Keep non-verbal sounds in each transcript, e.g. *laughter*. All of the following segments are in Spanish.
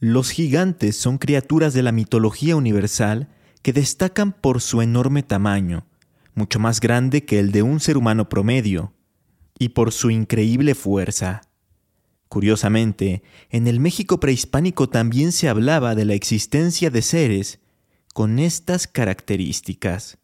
Los gigantes son criaturas de la mitología universal que destacan por su enorme tamaño, mucho más grande que el de un ser humano promedio, y por su increíble fuerza. Curiosamente, en el México prehispánico también se hablaba de la existencia de seres con estas características.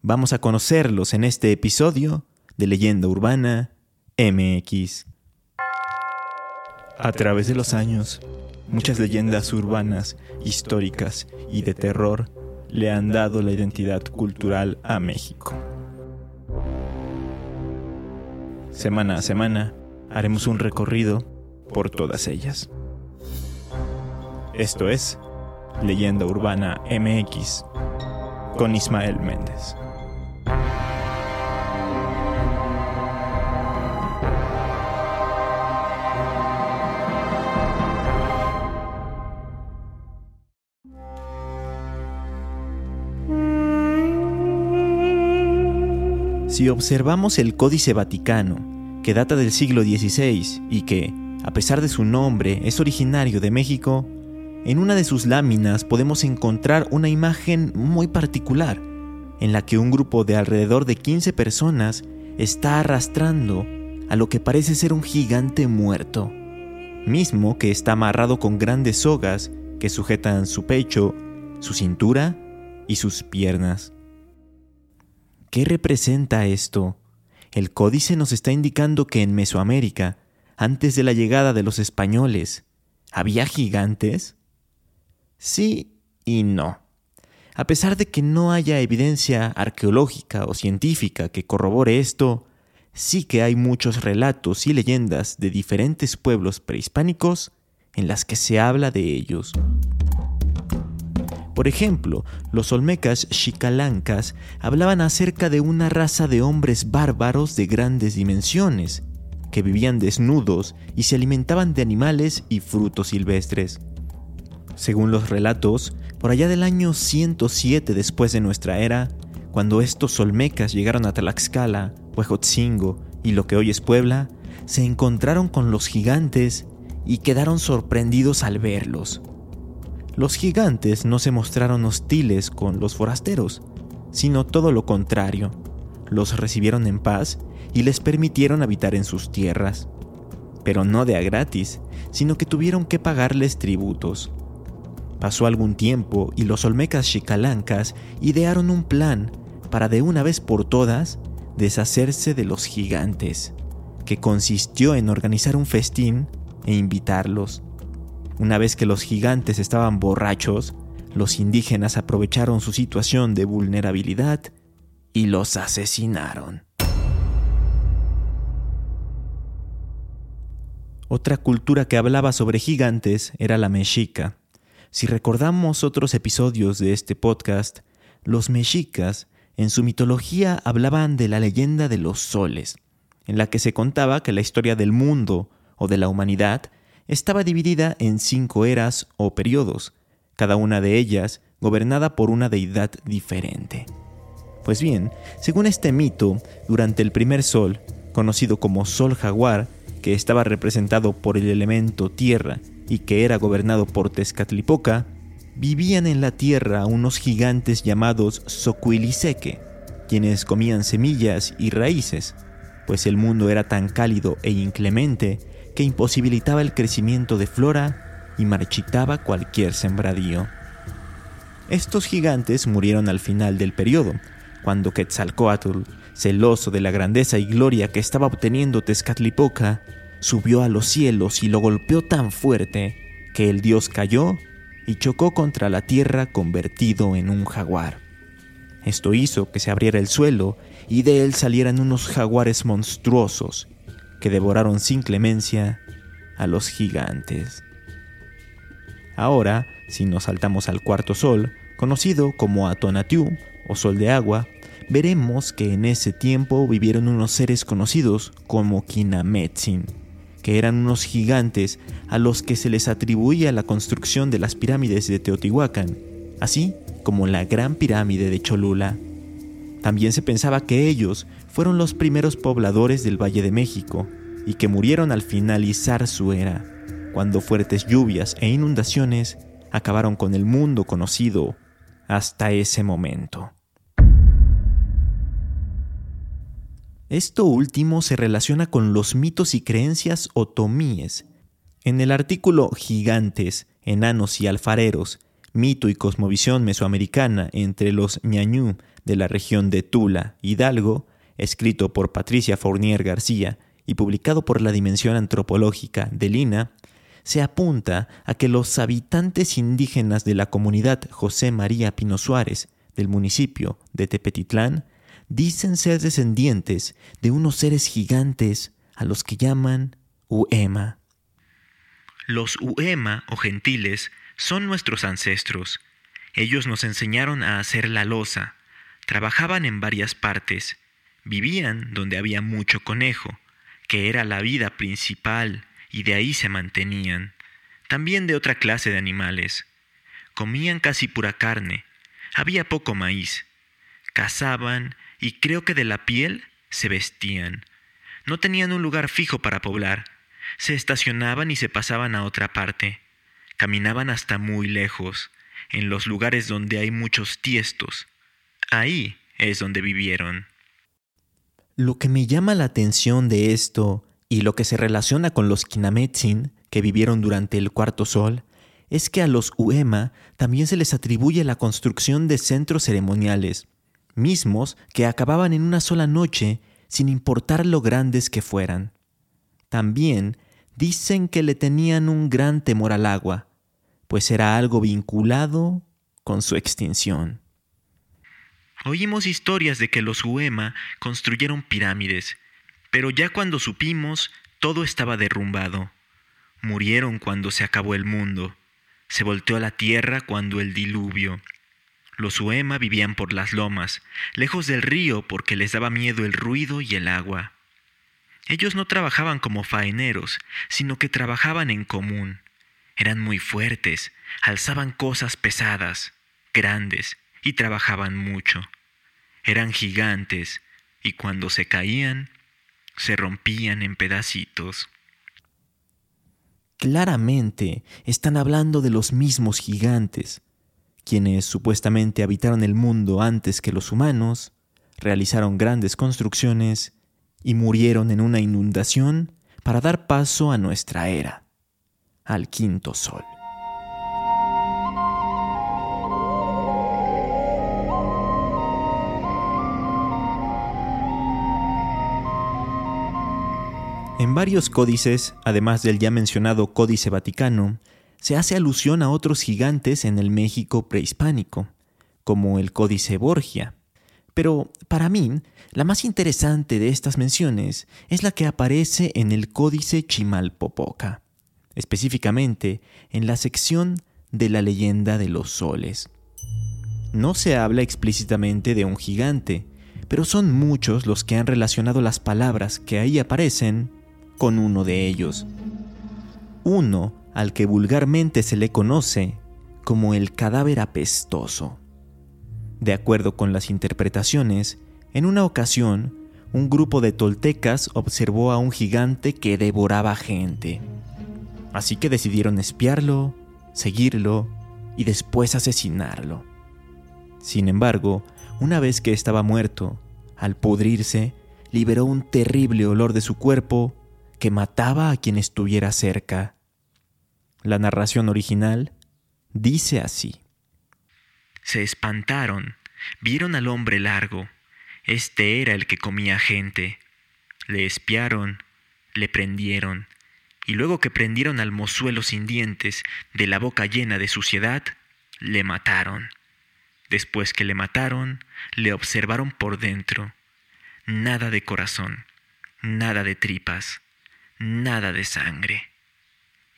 Vamos a conocerlos en este episodio de Leyenda Urbana MX. A través de los años, muchas leyendas urbanas, históricas y de terror le han dado la identidad cultural a México. Semana a semana haremos un recorrido por todas ellas. Esto es Leyenda Urbana MX con Ismael Méndez. Si observamos el Códice Vaticano, que data del siglo XVI y que, a pesar de su nombre, es originario de México, en una de sus láminas podemos encontrar una imagen muy particular, en la que un grupo de alrededor de 15 personas está arrastrando a lo que parece ser un gigante muerto, mismo que está amarrado con grandes sogas que sujetan su pecho, su cintura y sus piernas. ¿Qué representa esto? El códice nos está indicando que en Mesoamérica, antes de la llegada de los españoles, ¿había gigantes? Sí y no. A pesar de que no haya evidencia arqueológica o científica que corrobore esto, sí que hay muchos relatos y leyendas de diferentes pueblos prehispánicos en las que se habla de ellos. Por ejemplo, los olmecas xicalancas hablaban acerca de una raza de hombres bárbaros de grandes dimensiones, que vivían desnudos y se alimentaban de animales y frutos silvestres. Según los relatos, por allá del año 107 después de nuestra era, cuando estos olmecas llegaron a Tlaxcala, Huejotzingo y lo que hoy es Puebla, se encontraron con los gigantes y quedaron sorprendidos al verlos. Los gigantes no se mostraron hostiles con los forasteros, sino todo lo contrario. Los recibieron en paz y les permitieron habitar en sus tierras. Pero no de a gratis, sino que tuvieron que pagarles tributos. Pasó algún tiempo y los olmecas chicalancas idearon un plan para de una vez por todas deshacerse de los gigantes, que consistió en organizar un festín e invitarlos. Una vez que los gigantes estaban borrachos, los indígenas aprovecharon su situación de vulnerabilidad y los asesinaron. Otra cultura que hablaba sobre gigantes era la mexica. Si recordamos otros episodios de este podcast, los mexicas en su mitología hablaban de la leyenda de los soles, en la que se contaba que la historia del mundo o de la humanidad estaba dividida en cinco eras o periodos, cada una de ellas gobernada por una deidad diferente. Pues bien, según este mito, durante el primer sol, conocido como Sol Jaguar, que estaba representado por el elemento tierra y que era gobernado por Tezcatlipoca, vivían en la tierra unos gigantes llamados Socuiliseque, quienes comían semillas y raíces, pues el mundo era tan cálido e inclemente que imposibilitaba el crecimiento de flora y marchitaba cualquier sembradío. Estos gigantes murieron al final del periodo, cuando Quetzalcoatl, celoso de la grandeza y gloria que estaba obteniendo Tezcatlipoca, subió a los cielos y lo golpeó tan fuerte que el dios cayó y chocó contra la tierra convertido en un jaguar. Esto hizo que se abriera el suelo y de él salieran unos jaguares monstruosos que devoraron sin clemencia a los gigantes. Ahora, si nos saltamos al cuarto sol, conocido como Atonatiuh o sol de agua, veremos que en ese tiempo vivieron unos seres conocidos como Kinametsin, que eran unos gigantes a los que se les atribuía la construcción de las pirámides de Teotihuacán, así como la Gran Pirámide de Cholula. También se pensaba que ellos fueron los primeros pobladores del Valle de México y que murieron al finalizar su era, cuando fuertes lluvias e inundaciones acabaron con el mundo conocido hasta ese momento. Esto último se relaciona con los mitos y creencias otomíes. En el artículo Gigantes, Enanos y Alfareros, mito y cosmovisión mesoamericana entre los ñañú de la región de Tula, Hidalgo, escrito por Patricia Fournier García y publicado por la Dimensión Antropológica de Lina, se apunta a que los habitantes indígenas de la comunidad José María Pino Suárez del municipio de Tepetitlán dicen ser descendientes de unos seres gigantes a los que llaman Uema. Los Uema o gentiles son nuestros ancestros. Ellos nos enseñaron a hacer la loza, trabajaban en varias partes, vivían donde había mucho conejo, que era la vida principal, y de ahí se mantenían, también de otra clase de animales. Comían casi pura carne, había poco maíz, cazaban y creo que de la piel se vestían. No tenían un lugar fijo para poblar, se estacionaban y se pasaban a otra parte. Caminaban hasta muy lejos, en los lugares donde hay muchos tiestos. Ahí es donde vivieron. Lo que me llama la atención de esto y lo que se relaciona con los Kinametsin, que vivieron durante el Cuarto Sol, es que a los Uema también se les atribuye la construcción de centros ceremoniales, mismos que acababan en una sola noche sin importar lo grandes que fueran. También dicen que le tenían un gran temor al agua, pues era algo vinculado con su extinción. Oímos historias de que los Uema construyeron pirámides, pero ya cuando supimos, todo estaba derrumbado. Murieron cuando se acabó el mundo. Se volteó la tierra cuando el diluvio. Los Uema vivían por las lomas, lejos del río porque les daba miedo el ruido y el agua. Ellos no trabajaban como faeneros, sino que trabajaban en común. Eran muy fuertes, alzaban cosas pesadas, grandes, y trabajaban mucho. Eran gigantes, y cuando se caían, se rompían en pedacitos. Claramente están hablando de los mismos gigantes, quienes supuestamente habitaron el mundo antes que los humanos, realizaron grandes construcciones y murieron en una inundación para dar paso a nuestra era al quinto sol. En varios códices, además del ya mencionado Códice Vaticano, se hace alusión a otros gigantes en el México prehispánico, como el Códice Borgia. Pero para mí, la más interesante de estas menciones es la que aparece en el Códice Chimalpopoca, específicamente en la sección de la leyenda de los soles. No se habla explícitamente de un gigante, pero son muchos los que han relacionado las palabras que ahí aparecen con uno de ellos. Uno al que vulgarmente se le conoce como el cadáver apestoso. De acuerdo con las interpretaciones, en una ocasión, un grupo de toltecas observó a un gigante que devoraba gente. Así que decidieron espiarlo, seguirlo y después asesinarlo. Sin embargo, una vez que estaba muerto, al pudrirse, liberó un terrible olor de su cuerpo que mataba a quien estuviera cerca. La narración original dice así. Se espantaron, vieron al hombre largo. Este era el que comía gente. Le espiaron, le prendieron y luego que prendieron al mozuelo sin dientes, de la boca llena de suciedad, le mataron. Después que le mataron, le observaron por dentro. Nada de corazón, nada de tripas, nada de sangre.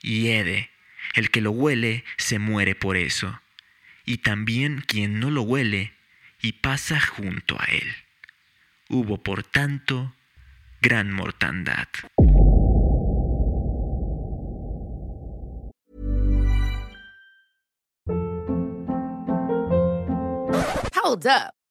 Y el que lo huele, se muere por eso. Y también quien no lo huele y pasa junto a él. Hubo, por tanto, gran mortandad. Hold up.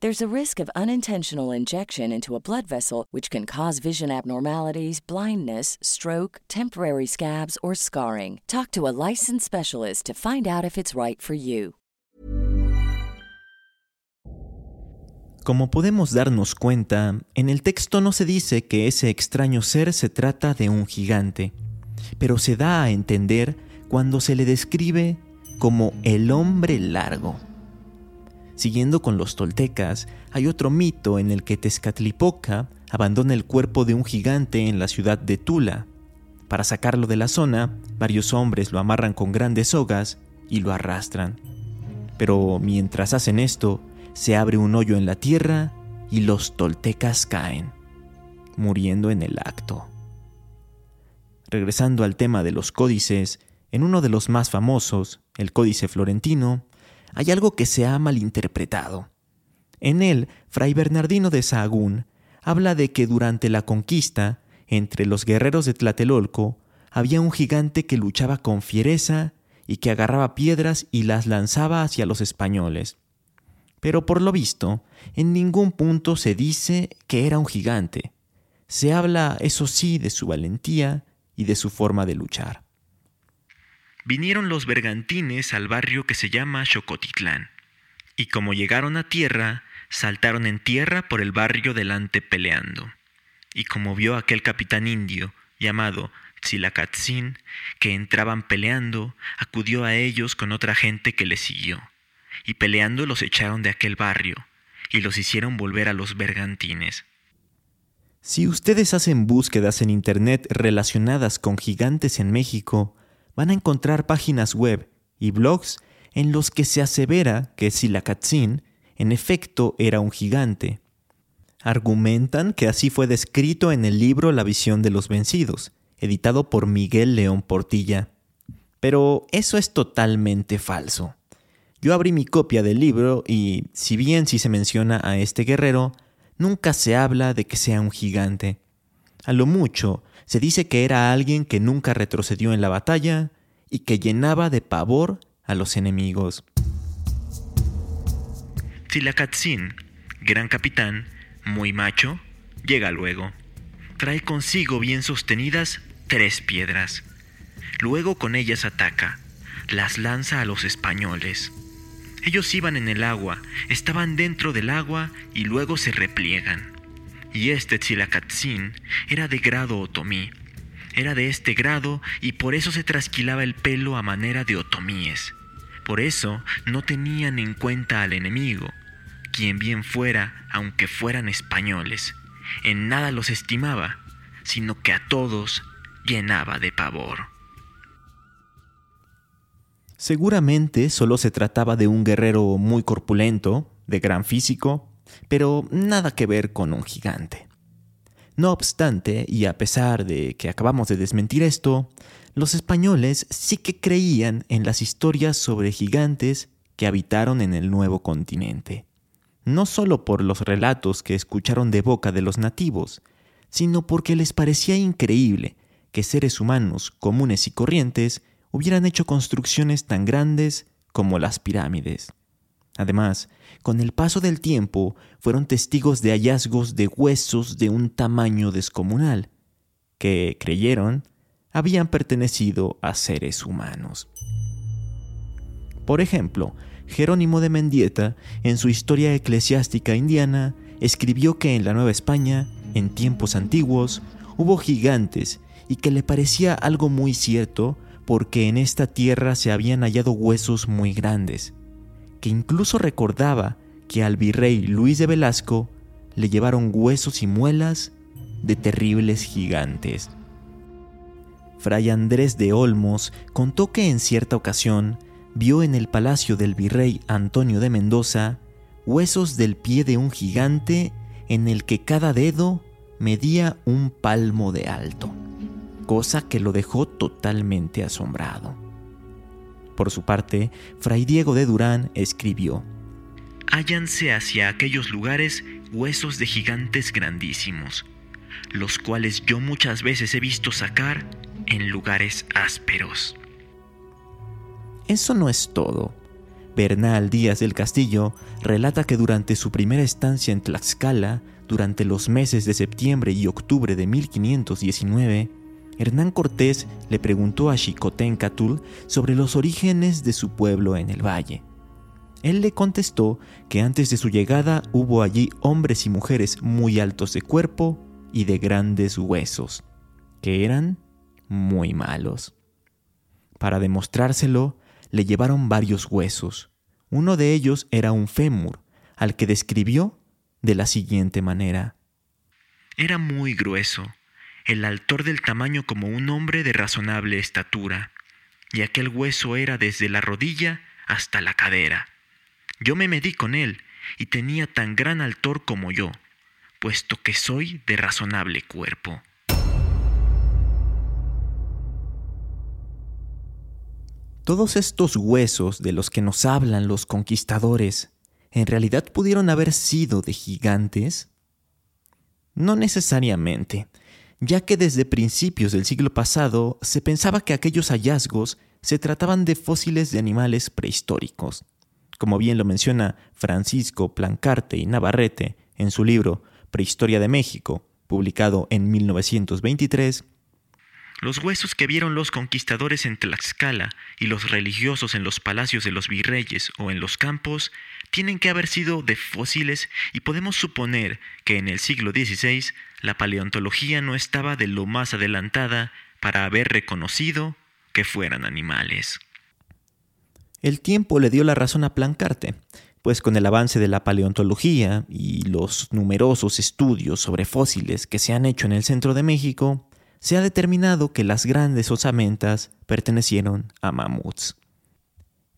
There's a risk of unintentional injection into a blood vessel, which can cause vision abnormalities, blindness, stroke, temporary scabs, or scarring. Talk to a licensed specialist to find out if it's right for you. Como podemos darnos cuenta, en el texto no se dice que ese extraño ser se trata de un gigante, pero se da a entender cuando se le describe como el hombre largo. Siguiendo con los toltecas, hay otro mito en el que Tezcatlipoca abandona el cuerpo de un gigante en la ciudad de Tula. Para sacarlo de la zona, varios hombres lo amarran con grandes sogas y lo arrastran. Pero mientras hacen esto, se abre un hoyo en la tierra y los toltecas caen, muriendo en el acto. Regresando al tema de los códices, en uno de los más famosos, el Códice Florentino, hay algo que se ha malinterpretado. En él, Fray Bernardino de Sahagún habla de que durante la conquista, entre los guerreros de Tlatelolco, había un gigante que luchaba con fiereza y que agarraba piedras y las lanzaba hacia los españoles. Pero por lo visto, en ningún punto se dice que era un gigante. Se habla, eso sí, de su valentía y de su forma de luchar. Vinieron los bergantines al barrio que se llama Xocotitlán, y como llegaron a tierra, saltaron en tierra por el barrio delante peleando. Y como vio aquel capitán indio, llamado Tzilacatzin, que entraban peleando, acudió a ellos con otra gente que le siguió, y peleando los echaron de aquel barrio, y los hicieron volver a los bergantines. Si ustedes hacen búsquedas en Internet relacionadas con gigantes en México, van a encontrar páginas web y blogs en los que se asevera que Silacatzin en efecto era un gigante. Argumentan que así fue descrito en el libro La visión de los vencidos, editado por Miguel León Portilla. Pero eso es totalmente falso. Yo abrí mi copia del libro y, si bien sí se menciona a este guerrero, nunca se habla de que sea un gigante. A lo mucho, se dice que era alguien que nunca retrocedió en la batalla y que llenaba de pavor a los enemigos. Tzilacatzin, gran capitán, muy macho, llega luego. Trae consigo bien sostenidas tres piedras. Luego con ellas ataca, las lanza a los españoles. Ellos iban en el agua, estaban dentro del agua y luego se repliegan. Y este Tzilacatzin era de grado otomí. Era de este grado y por eso se trasquilaba el pelo a manera de otomíes. Por eso no tenían en cuenta al enemigo, quien bien fuera, aunque fueran españoles. En nada los estimaba, sino que a todos llenaba de pavor. Seguramente solo se trataba de un guerrero muy corpulento, de gran físico, pero nada que ver con un gigante. No obstante, y a pesar de que acabamos de desmentir esto, los españoles sí que creían en las historias sobre gigantes que habitaron en el nuevo continente. No solo por los relatos que escucharon de boca de los nativos, sino porque les parecía increíble que seres humanos comunes y corrientes hubieran hecho construcciones tan grandes como las pirámides. Además, con el paso del tiempo fueron testigos de hallazgos de huesos de un tamaño descomunal, que creyeron habían pertenecido a seres humanos. Por ejemplo, Jerónimo de Mendieta, en su Historia Eclesiástica Indiana, escribió que en la Nueva España, en tiempos antiguos, hubo gigantes y que le parecía algo muy cierto porque en esta tierra se habían hallado huesos muy grandes, que incluso recordaba que al virrey Luis de Velasco le llevaron huesos y muelas de terribles gigantes. Fray Andrés de Olmos contó que en cierta ocasión vio en el palacio del virrey Antonio de Mendoza huesos del pie de un gigante en el que cada dedo medía un palmo de alto, cosa que lo dejó totalmente asombrado. Por su parte, Fray Diego de Durán escribió, Hállanse hacia aquellos lugares huesos de gigantes grandísimos, los cuales yo muchas veces he visto sacar en lugares ásperos. Eso no es todo. Bernal Díaz del Castillo relata que durante su primera estancia en Tlaxcala, durante los meses de septiembre y octubre de 1519, Hernán Cortés le preguntó a Xicoténcatl sobre los orígenes de su pueblo en el valle. Él le contestó que antes de su llegada hubo allí hombres y mujeres muy altos de cuerpo y de grandes huesos, que eran muy malos. Para demostrárselo, le llevaron varios huesos. Uno de ellos era un fémur, al que describió de la siguiente manera. Era muy grueso, el altor del tamaño como un hombre de razonable estatura, y aquel hueso era desde la rodilla hasta la cadera. Yo me medí con él, y tenía tan gran altor como yo, puesto que soy de razonable cuerpo. Todos estos huesos de los que nos hablan los conquistadores, ¿en realidad pudieron haber sido de gigantes? No necesariamente, ya que desde principios del siglo pasado se pensaba que aquellos hallazgos se trataban de fósiles de animales prehistóricos. Como bien lo menciona Francisco Plancarte y Navarrete en su libro Prehistoria de México, publicado en 1923, los huesos que vieron los conquistadores en Tlaxcala y los religiosos en los palacios de los virreyes o en los campos tienen que haber sido de fósiles y podemos suponer que en el siglo XVI la paleontología no estaba de lo más adelantada para haber reconocido que fueran animales. El tiempo le dio la razón a Plancarte, pues con el avance de la paleontología y los numerosos estudios sobre fósiles que se han hecho en el centro de México, se ha determinado que las grandes osamentas pertenecieron a mamuts.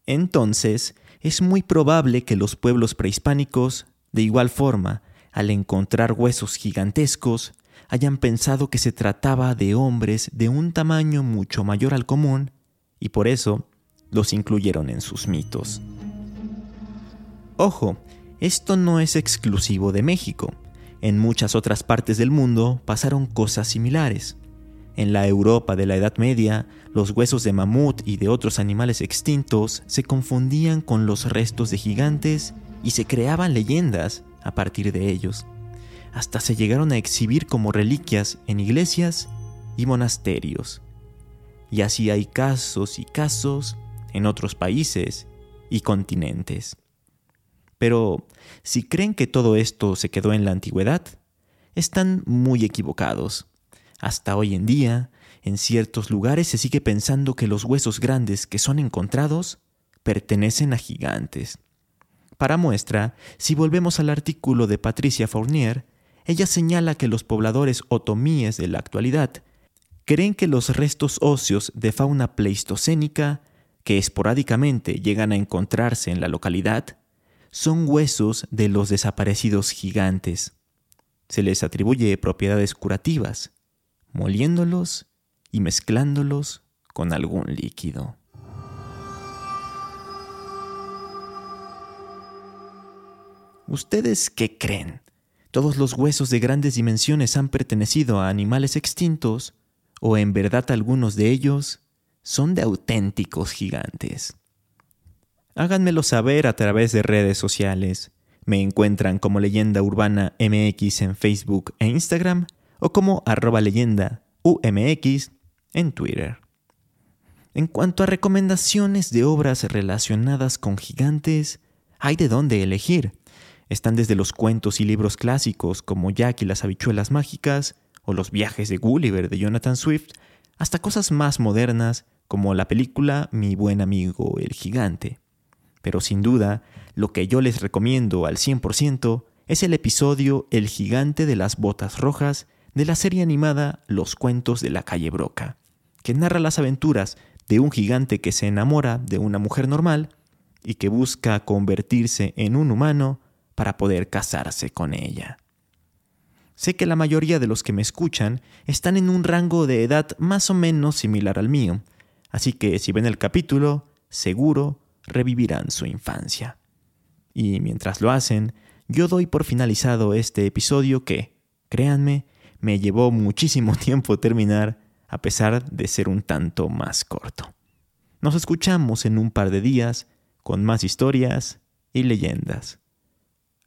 Entonces, es muy probable que los pueblos prehispánicos, de igual forma, al encontrar huesos gigantescos, hayan pensado que se trataba de hombres de un tamaño mucho mayor al común y por eso los incluyeron en sus mitos. Ojo, esto no es exclusivo de México. En muchas otras partes del mundo pasaron cosas similares. En la Europa de la Edad Media, los huesos de mamut y de otros animales extintos se confundían con los restos de gigantes y se creaban leyendas a partir de ellos. Hasta se llegaron a exhibir como reliquias en iglesias y monasterios. Y así hay casos y casos en otros países y continentes. Pero si creen que todo esto se quedó en la antigüedad, están muy equivocados. Hasta hoy en día, en ciertos lugares se sigue pensando que los huesos grandes que son encontrados pertenecen a gigantes. Para muestra, si volvemos al artículo de Patricia Fournier, ella señala que los pobladores otomíes de la actualidad creen que los restos óseos de fauna pleistocénica, que esporádicamente llegan a encontrarse en la localidad, son huesos de los desaparecidos gigantes. Se les atribuye propiedades curativas, moliéndolos y mezclándolos con algún líquido. ¿Ustedes qué creen? ¿Todos los huesos de grandes dimensiones han pertenecido a animales extintos o en verdad algunos de ellos son de auténticos gigantes? Háganmelo saber a través de redes sociales. Me encuentran como Leyenda Urbana MX en Facebook e Instagram o como arroba leyenda UMX en Twitter. En cuanto a recomendaciones de obras relacionadas con gigantes, hay de dónde elegir. Están desde los cuentos y libros clásicos como Jack y las habichuelas mágicas o los viajes de Gulliver de Jonathan Swift, hasta cosas más modernas como la película Mi buen amigo el gigante. Pero sin duda, lo que yo les recomiendo al 100% es el episodio El gigante de las botas rojas de la serie animada Los cuentos de la calle Broca, que narra las aventuras de un gigante que se enamora de una mujer normal y que busca convertirse en un humano para poder casarse con ella. Sé que la mayoría de los que me escuchan están en un rango de edad más o menos similar al mío, así que si ven el capítulo, seguro revivirán su infancia. Y mientras lo hacen, yo doy por finalizado este episodio que, créanme, me llevó muchísimo *laughs* tiempo terminar a pesar de ser un tanto más corto. Nos escuchamos en un par de días con más historias y leyendas.